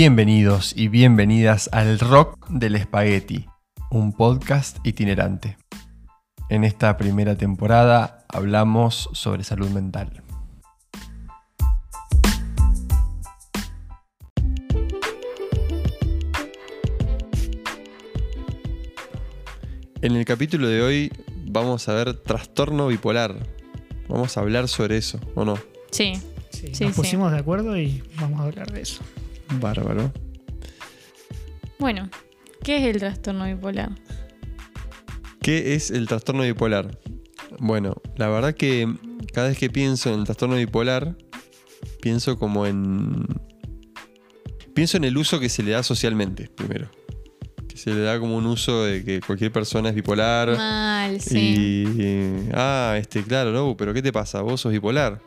Bienvenidos y bienvenidas al Rock del Espagueti, un podcast itinerante. En esta primera temporada hablamos sobre salud mental. En el capítulo de hoy vamos a ver trastorno bipolar. Vamos a hablar sobre eso, ¿o no? Sí. Sí, Sí, nos sí. pusimos de acuerdo y vamos a hablar de eso. Bárbaro. Bueno, ¿qué es el trastorno bipolar? ¿Qué es el trastorno bipolar? Bueno, la verdad que cada vez que pienso en el trastorno bipolar, pienso como en... Pienso en el uso que se le da socialmente, primero. Que se le da como un uso de que cualquier persona es bipolar. Mal, sí. Y, ah, este, claro, no, pero ¿qué te pasa? Vos sos bipolar.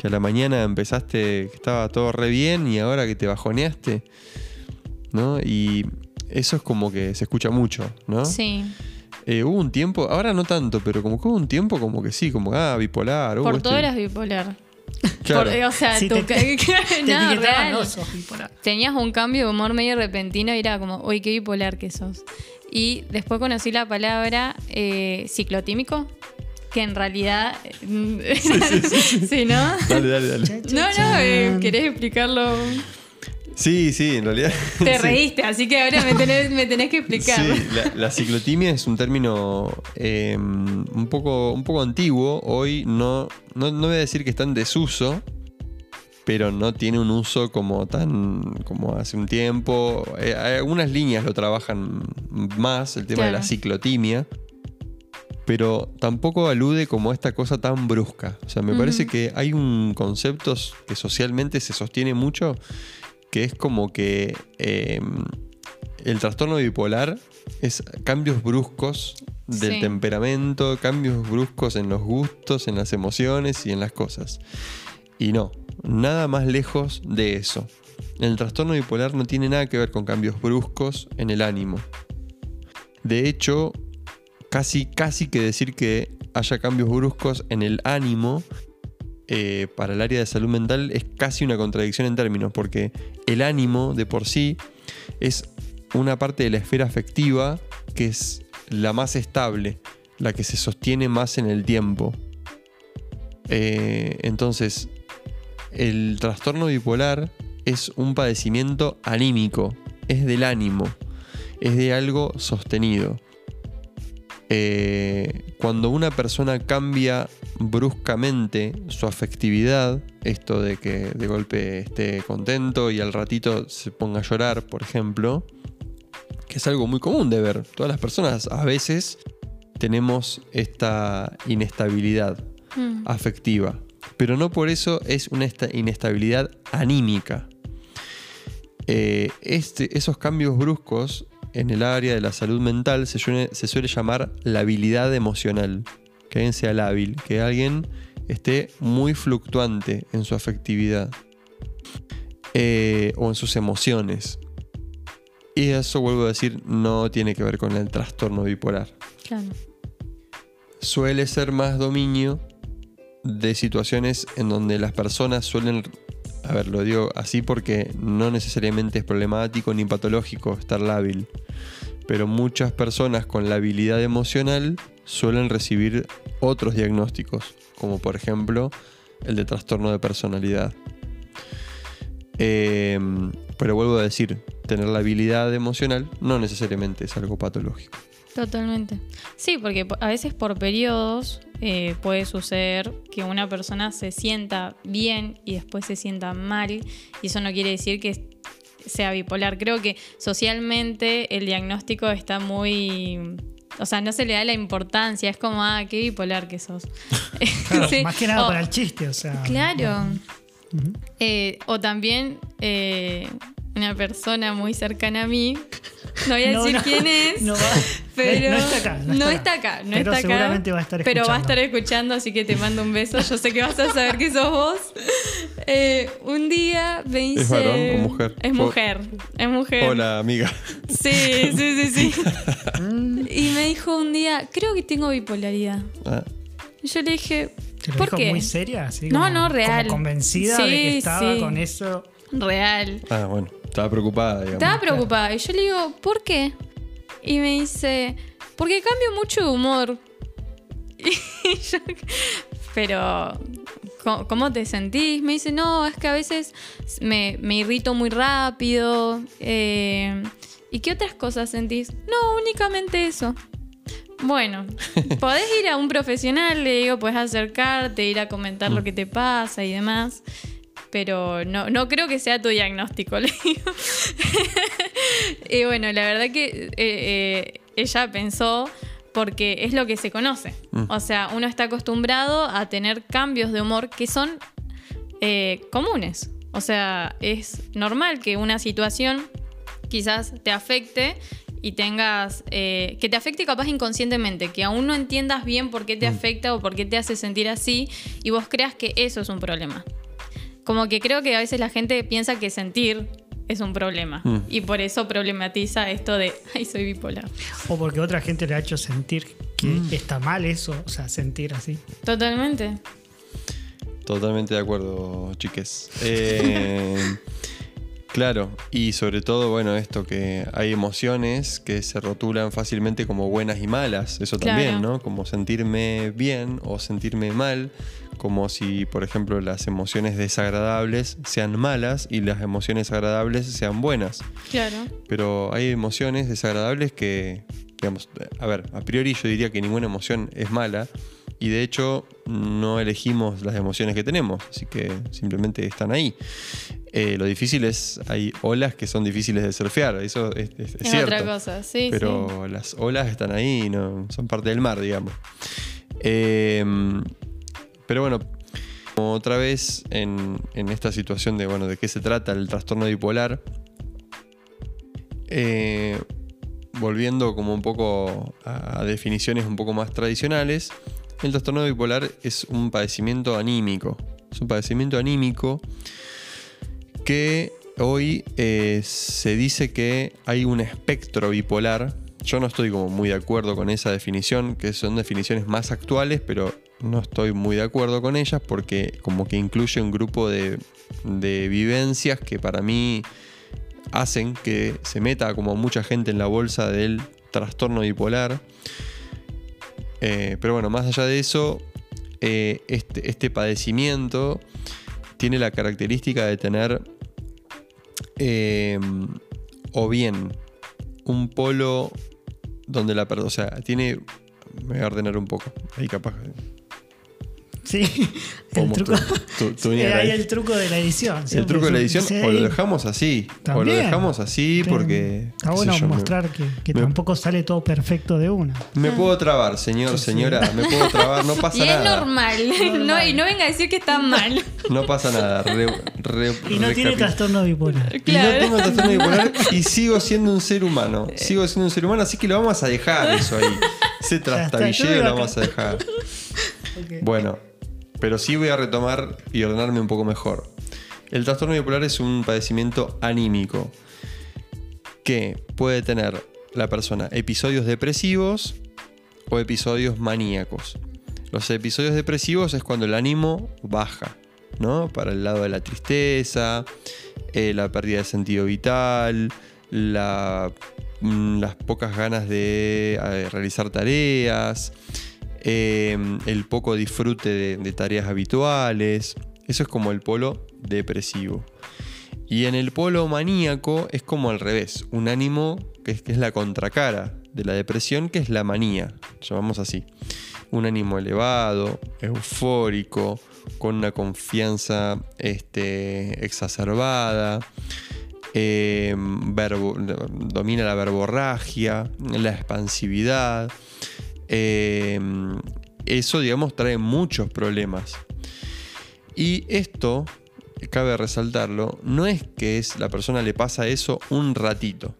Que a la mañana empezaste, que estaba todo re bien y ahora que te bajoneaste. ¿No? Y eso es como que se escucha mucho, ¿no? Sí. Eh, hubo un tiempo, ahora no tanto, pero como que hubo un tiempo como que sí, como, ah, bipolar. uh, Por este- todo eras bipolar. Claro. Por- o sea, Sí, tu te- ca- Te no, real. no, sos bipolar. Tenías un cambio de humor medio repentino y era como, uy, qué bipolar que sos. Y después conocí la palabra eh, ciclotímico, que en realidad... sí, ¿no? Dale, dale, dale. No, no, eh, ¿querés explicarlo? Sí, sí, en realidad. Te sí. reíste, así que ahora me tenés, me tenés que explicar. Sí, la, la ciclotimia es un término eh, un, poco, un poco antiguo. Hoy no, no, no voy a decir que está en desuso, pero no tiene un uso como tan como hace un tiempo. Eh, hay algunas líneas lo trabajan más, el tema de la ciclotimia. Pero tampoco alude como a esta cosa tan brusca. O sea, me parece que hay un concepto que socialmente se sostiene mucho, que es como que eh, el trastorno bipolar es cambios bruscos del Sí. temperamento, cambios bruscos en los gustos, en las emociones y en las cosas. Y no, nada más lejos de eso. El trastorno bipolar no tiene nada que ver con cambios bruscos en el ánimo. De hecho, casi, casi que decir que haya cambios bruscos en el ánimo eh, para el área de salud mental es casi una contradicción en términos, porque el ánimo de por sí es una parte de la esfera afectiva que es la más estable, la que se sostiene más en el tiempo. Eh, entonces, el trastorno bipolar es un padecimiento anímico, es del ánimo, es de algo sostenido. Eh, cuando una persona cambia bruscamente su afectividad, esto de que de golpe esté contento y al ratito se ponga a llorar, por ejemplo, que es algo muy común de ver. Todas las personas a veces tenemos esta inestabilidad Mm. afectiva, pero no por eso es una esta- inestabilidad anímica. Eh, este- esos cambios bruscos en el área de la salud mental se suele, se suele llamar labilidad emocional. Que alguien sea lábil, que alguien esté muy fluctuante en su afectividad eh, o en sus emociones. Y eso, vuelvo a decir, no tiene que ver con el trastorno bipolar Claro. suele ser más dominio de situaciones en donde las personas suelen, a ver, lo digo así porque no necesariamente es problemático ni patológico estar lábil, pero muchas personas con labilidad emocional suelen recibir otros diagnósticos, como por ejemplo el de trastorno de personalidad. Eh, pero vuelvo a decir, tener la habilidad emocional no necesariamente es algo patológico. Totalmente. Sí, porque po- a veces por periodos eh, puede suceder que una persona se sienta bien y después se sienta mal y eso no quiere decir que sea bipolar. Creo que socialmente el diagnóstico está muy... O sea, no se le da la importancia, es como, ah, qué bipolar que sos. Claro, Sí. Más que nada O- para el chiste, o sea. Claro. Eh, o también eh, una persona muy cercana a mí, no voy a No, decir no, quién es, no va- pero no está acá. No, está acá. no Pero está acá. seguramente va a estar Pero va a escuchando. estar escuchando, así que te mando un beso. Yo sé que vas a saber que sos vos. Eh, un día me dice. ¿Es varón o mujer? Es mujer. Es mujer. Hola, amiga. Sí, sí, sí, sí. Mm, Y me dijo un día, creo que tengo bipolaridad. Ah, Y yo le dije, ¿Te lo ¿por dijo qué? muy seria? Así No, como- no, real. Como convencida Sí, de que estaba sí. con eso. Real. ah, bueno. Estaba preocupada, digamos. Estaba preocupada. Y yo le digo, ¿por qué? Y me dice, porque cambio mucho de humor. Y yo, pero, ¿cómo- ¿cómo te sentís? Me dice, no, es que a veces me, me irrito muy rápido. eh, ¿Y qué otras cosas sentís? No, únicamente eso. Bueno, podés ir a un profesional, le digo, puedes acercarte, ir a comentar lo que te pasa y demás. Pero no, no creo que sea tu diagnóstico, le digo. y bueno, la verdad que eh, eh, ella pensó porque es lo que se conoce. Mm. O sea, uno está acostumbrado a tener cambios de humor que son eh, comunes. O sea, es normal que una situación quizás te afecte y tengas eh, que te afecte capaz inconscientemente, que aún no entiendas bien por qué te afecta o por qué te hace sentir así y vos creas que eso es un problema. Como que creo que a veces la gente piensa que sentir es un problema Mm. y por eso problematiza esto de, ay, soy bipolar. O porque otra gente le ha hecho sentir que Mm. está mal eso, o sea, sentir así. Totalmente. Totalmente de acuerdo, chiques. Eh, claro, y sobre todo, bueno, esto que hay emociones que se rotulan fácilmente como buenas y malas. Eso también, Claro. ¿no? Como sentirme bien o sentirme mal. Como si, por ejemplo, las emociones desagradables sean malas y las emociones agradables sean buenas. Claro. Pero hay emociones desagradables que, digamos, a ver, a priori yo diría que ninguna emoción es mala y de hecho no elegimos las emociones que tenemos, así que simplemente están ahí. Eh, lo difícil es, hay olas que son difíciles de surfear, eso es, es- es cierto. otra cosa, sí, pero las olas están ahí, no, son parte del mar, digamos. Eh, pero bueno, como otra vez en, esta situación de, bueno, de qué se trata el trastorno bipolar, eh, volviendo como un poco a definiciones un poco más tradicionales, el trastorno bipolar es un padecimiento anímico. Es un padecimiento anímico que hoy eh, se dice que hay un espectro bipolar. Yo no estoy como muy de acuerdo con esa definición, que son definiciones más actuales, pero no estoy muy de acuerdo con ellas porque como que incluye un grupo de, de vivencias que para mí hacen que se meta como mucha gente en la bolsa del trastorno bipolar. Eh, pero bueno, más allá de eso, eh, este, este padecimiento tiene la característica de tener eh, o bien un polo donde la persona, o sea, tiene, me voy a ordenar un poco, ahí capaz. Sí, el truco. tu- tu- Sí, tunear ahí ahí. el truco de la edición. El truco de la es edición, sí, o lo dejamos así, o lo dejamos así porque... Está bueno yo, me- mostrar que, que me- tampoco sale todo perfecto de una. Me puedo trabar, señor, señora, me puedo trabar, no pasa Y es nada. normal. No, y no venga a decir que está mal. No pasa nada. re- re- Y no tiene trastorno bipolar. Y no Claro. tengo trastorno bipolar y sigo siendo un ser humano. Sigo siendo un ser humano, así que lo vamos a dejar eso ahí. Ese trastabilleo lo vamos a dejar. Bueno, pero sí voy a retomar y ordenarme un poco mejor. El trastorno bipolar es un padecimiento anímico que puede tener la persona episodios depresivos o episodios maníacos. Los episodios depresivos es cuando el ánimo baja, ¿no? Para el lado de la tristeza, eh, la pérdida de sentido vital, mm, las pocas ganas de eh, realizar tareas, eh, el poco disfrute de, tareas habituales. Eso es como el polo depresivo. Y en el polo maníaco es como al revés, un ánimo que es, la contracara de la depresión, que es la manía, llamamos así. Un ánimo elevado, eufórico, con una confianza este, exacerbada, verbo- domina la verborragia, la expansividad. Eh, eso, digamos, trae muchos problemas. Y esto, cabe resaltarlo, no es que es, la persona le pasa eso un ratito.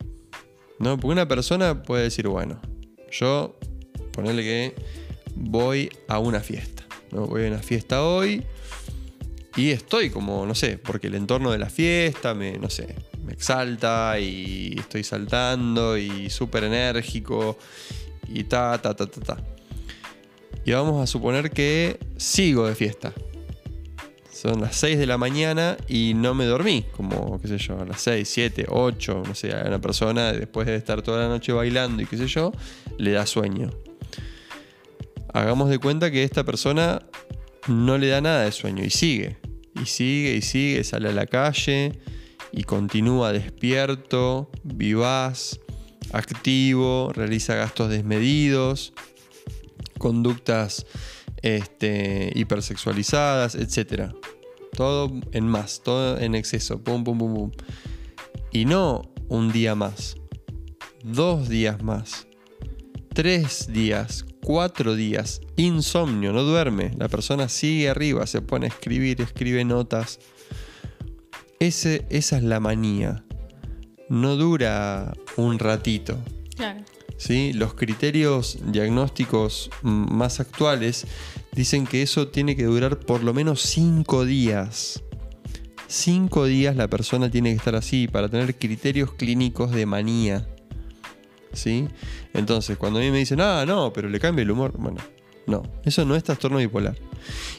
¿no? Porque una persona puede decir, bueno, yo, ponerle que voy a una fiesta. ¿no? Voy a una fiesta hoy y estoy como, no sé, porque el entorno de la fiesta me, no sé, me exalta y estoy saltando y súper enérgico y ta, ta, ta, ta, ta. Y vamos a suponer que sigo de fiesta. son las 6 de la mañana y no me dormí, como, qué sé yo, a las 6, 7, 8, no sé, a una persona después de estar toda la noche bailando y qué sé yo, le da sueño. Hagamos de cuenta que esta persona no le da nada de sueño y sigue, y sigue, y sigue, sale a la calle y continúa despierto, vivaz, activo, realiza gastos desmedidos, conductas este, hipersexualizadas, etc. Todo en más, todo en exceso, pum, pum, pum, pum. Y no un día más, dos días más, tres días, cuatro días, insomnio, no duerme, la persona sigue arriba, se pone a escribir, escribe notas. Ese, esa es la manía. No dura un ratito. Claro. ¿sí? Los criterios diagnósticos mm, más actuales dicen que eso tiene que durar por lo menos cinco días. Cinco días la persona tiene que estar así para tener criterios clínicos de manía. ¿Sí? Entonces, cuando a mí me dicen, ah, no, pero le cambia el humor, bueno, no, eso no es trastorno bipolar.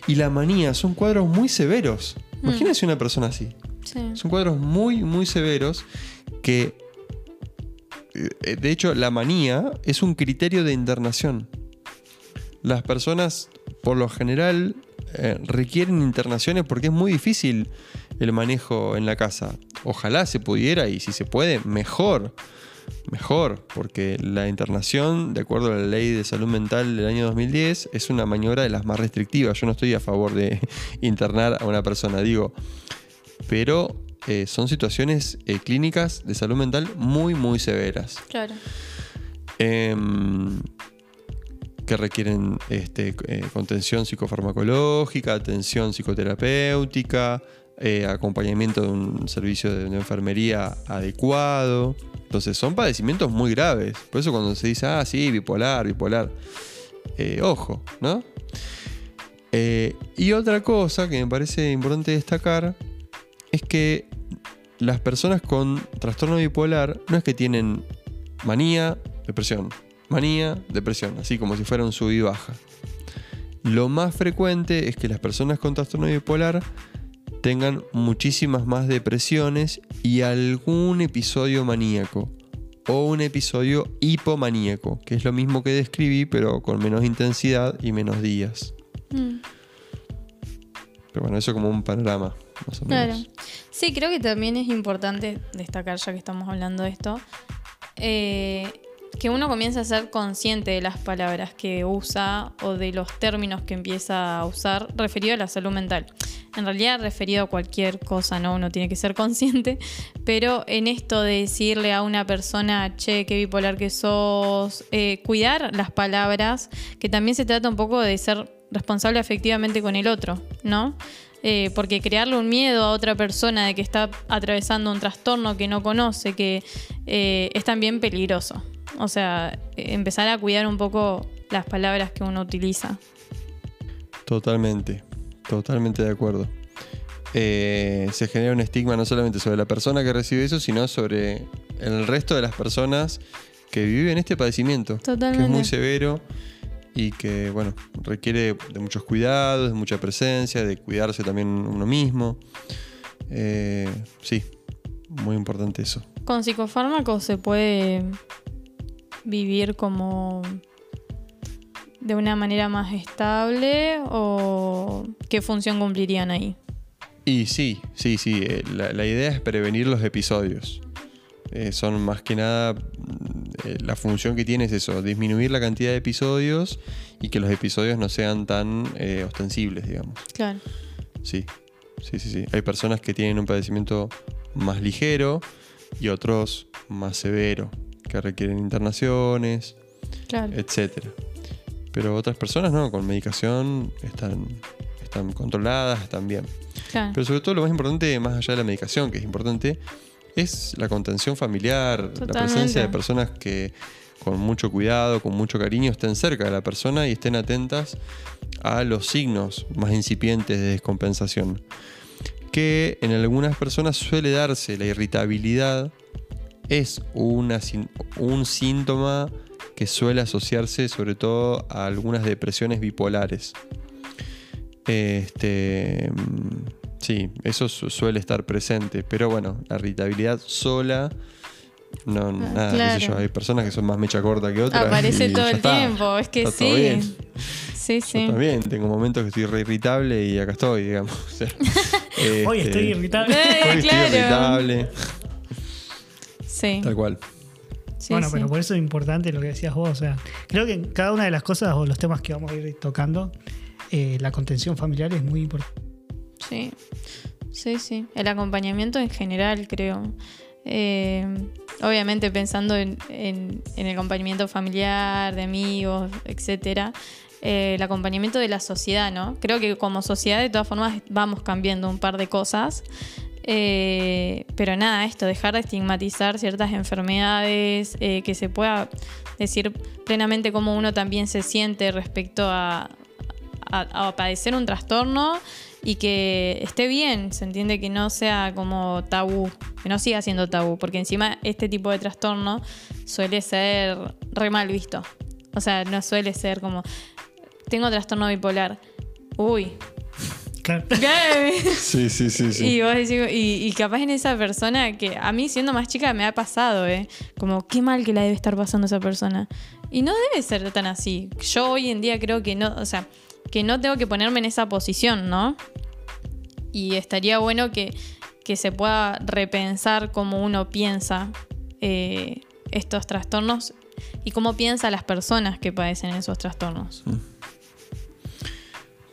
Y la manía son cuadros muy severos. Imagínense una persona así. Sí. Son cuadros muy, muy severos que, eh, de hecho, la manía es un criterio de internación. Las personas, por lo general, eh, requieren internaciones porque es muy difícil el manejo en la casa. Ojalá se pudiera y si se puede, mejor. Mejor, porque la internación, de acuerdo a la ley de salud mental del año 2010, es una maniobra de las más restrictivas. Yo no estoy a favor de internar a una persona, digo, pero eh, son situaciones eh, clínicas de salud mental muy, muy severas. Claro. Em, que requieren este, eh, contención psicofarmacológica, atención psicoterapéutica, acompañamiento de un servicio de, de enfermería adecuado. Entonces son padecimientos muy graves. Por eso cuando se dice, ah, sí, bipolar, bipolar, ojo, ¿no? Eh, y otra cosa que me parece importante destacar es que las personas con trastorno bipolar no es que tienen manía, depresión, manía, depresión, así como si fuera un sub y baja. Lo más frecuente es que las personas con trastorno bipolar tengan muchísimas más depresiones y algún episodio maníaco o un episodio hipomaníaco, que es lo mismo que describí pero con menos intensidad y menos días. Mm, Pero bueno, eso como un panorama, más o Claro. Sí, creo que también es importante destacar, ya que estamos hablando de esto, eh, que uno comienza a ser consciente de las palabras que usa o de los términos que empieza a usar referido a la salud mental. En realidad, referido a cualquier cosa, ¿no? Uno tiene que ser consciente, pero en esto de decirle a una persona, che, qué bipolar que sos, eh, cuidar las palabras, que también se trata un poco de ser responsable afectivamente con el otro, ¿no? Eh, porque crearle un miedo a otra persona de que está atravesando un trastorno que no conoce, que eh, es también peligroso. O sea, empezar a cuidar un poco las palabras que uno utiliza. Totalmente, totalmente de acuerdo. Eh, se genera un estigma no solamente sobre la persona que recibe eso, sino sobre el resto de las personas que viven este padecimiento, que es Totalmente. muy severo y que, bueno, requiere de muchos cuidados, de mucha presencia, de cuidarse también uno mismo. Eh, sí, muy importante eso. Con psicofármacos se puede vivir como de una manera más estable o qué función cumplirían ahí. Y sí, sí, sí. eh, La, la idea es prevenir los episodios. Eh, son más que nada. Eh, la función que tiene es eso: disminuir la cantidad de episodios y que los episodios no sean tan eh, ostensibles, digamos. Claro. Sí, sí, sí, sí. Hay personas que tienen un padecimiento más ligero y otros más severo, que requieren internaciones, Claro. etcétera. Pero otras personas no, con medicación están, están controladas, están bien. claro. Pero sobre todo lo más importante, más allá de la medicación, que es importante, es la contención familiar, la presencia de personas que con mucho cuidado, con mucho cariño, estén cerca de la persona y estén atentas a los signos más incipientes de descompensación. Que en algunas personas suele darse la irritabilidad, es una, un síntoma que suele asociarse sobre todo a algunas depresiones bipolares. Este, sí, eso su- suele estar presente. Pero bueno, la irritabilidad sola, no, nada, qué sé Ah, claro. yo. Hay personas que son más mecha corta que otras. Aparece todo el está. tiempo, es que Está todo sí. bien. Sí, Yo sí. también tengo momentos que estoy re irritable y acá estoy, digamos. O sea, Hoy este, estoy irritable. Eh, Hoy estoy claro. irritable. Sí. Tal cual. sí, bueno, sí. pero por eso es importante lo que decías vos. O sea, creo que en cada una de las cosas o los temas que vamos a ir tocando, eh, la contención familiar es muy importante. Sí, sí, sí. El acompañamiento en general, creo. Eh, obviamente pensando en, el acompañamiento familiar, de amigos, etcétera. Eh, el acompañamiento de la sociedad, ¿no? Creo que como sociedad de todas formas vamos cambiando un par de cosas. Eh, pero nada, esto, dejar de estigmatizar ciertas enfermedades, que se pueda decir plenamente cómo uno también se siente respecto a padecer un trastorno y que esté bien, se entiende que no sea como tabú, que no siga siendo tabú, porque encima este tipo de trastorno suele ser re mal visto. O sea, no suele ser como, tengo trastorno bipolar. Uy. Claro. Sí, sí, sí, sí. Y vos decís, y, y capaz en esa persona que a mí siendo más chica me ha pasado, ¿eh? Como qué mal que la debe estar pasando esa persona. Y no debe ser tan así. Yo hoy en día creo que no, o sea, que no tengo que ponerme en esa posición, ¿no? Y estaría bueno que, que se pueda repensar cómo uno piensa eh, estos trastornos y cómo piensa las personas que padecen esos trastornos.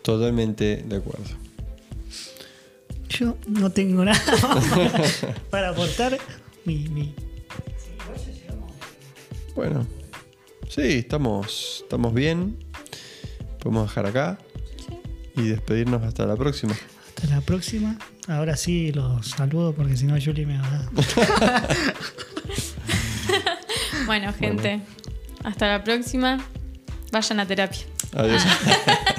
Totalmente de acuerdo. Yo no tengo nada para aportar. Mi, mi- Bueno, sí, estamos, estamos bien. Podemos dejar acá y despedirnos hasta la próxima. Hasta la próxima. Ahora sí los saludo porque si no Julie me va a... Bueno, gente, hasta la próxima. Vayan a terapia. Adiós.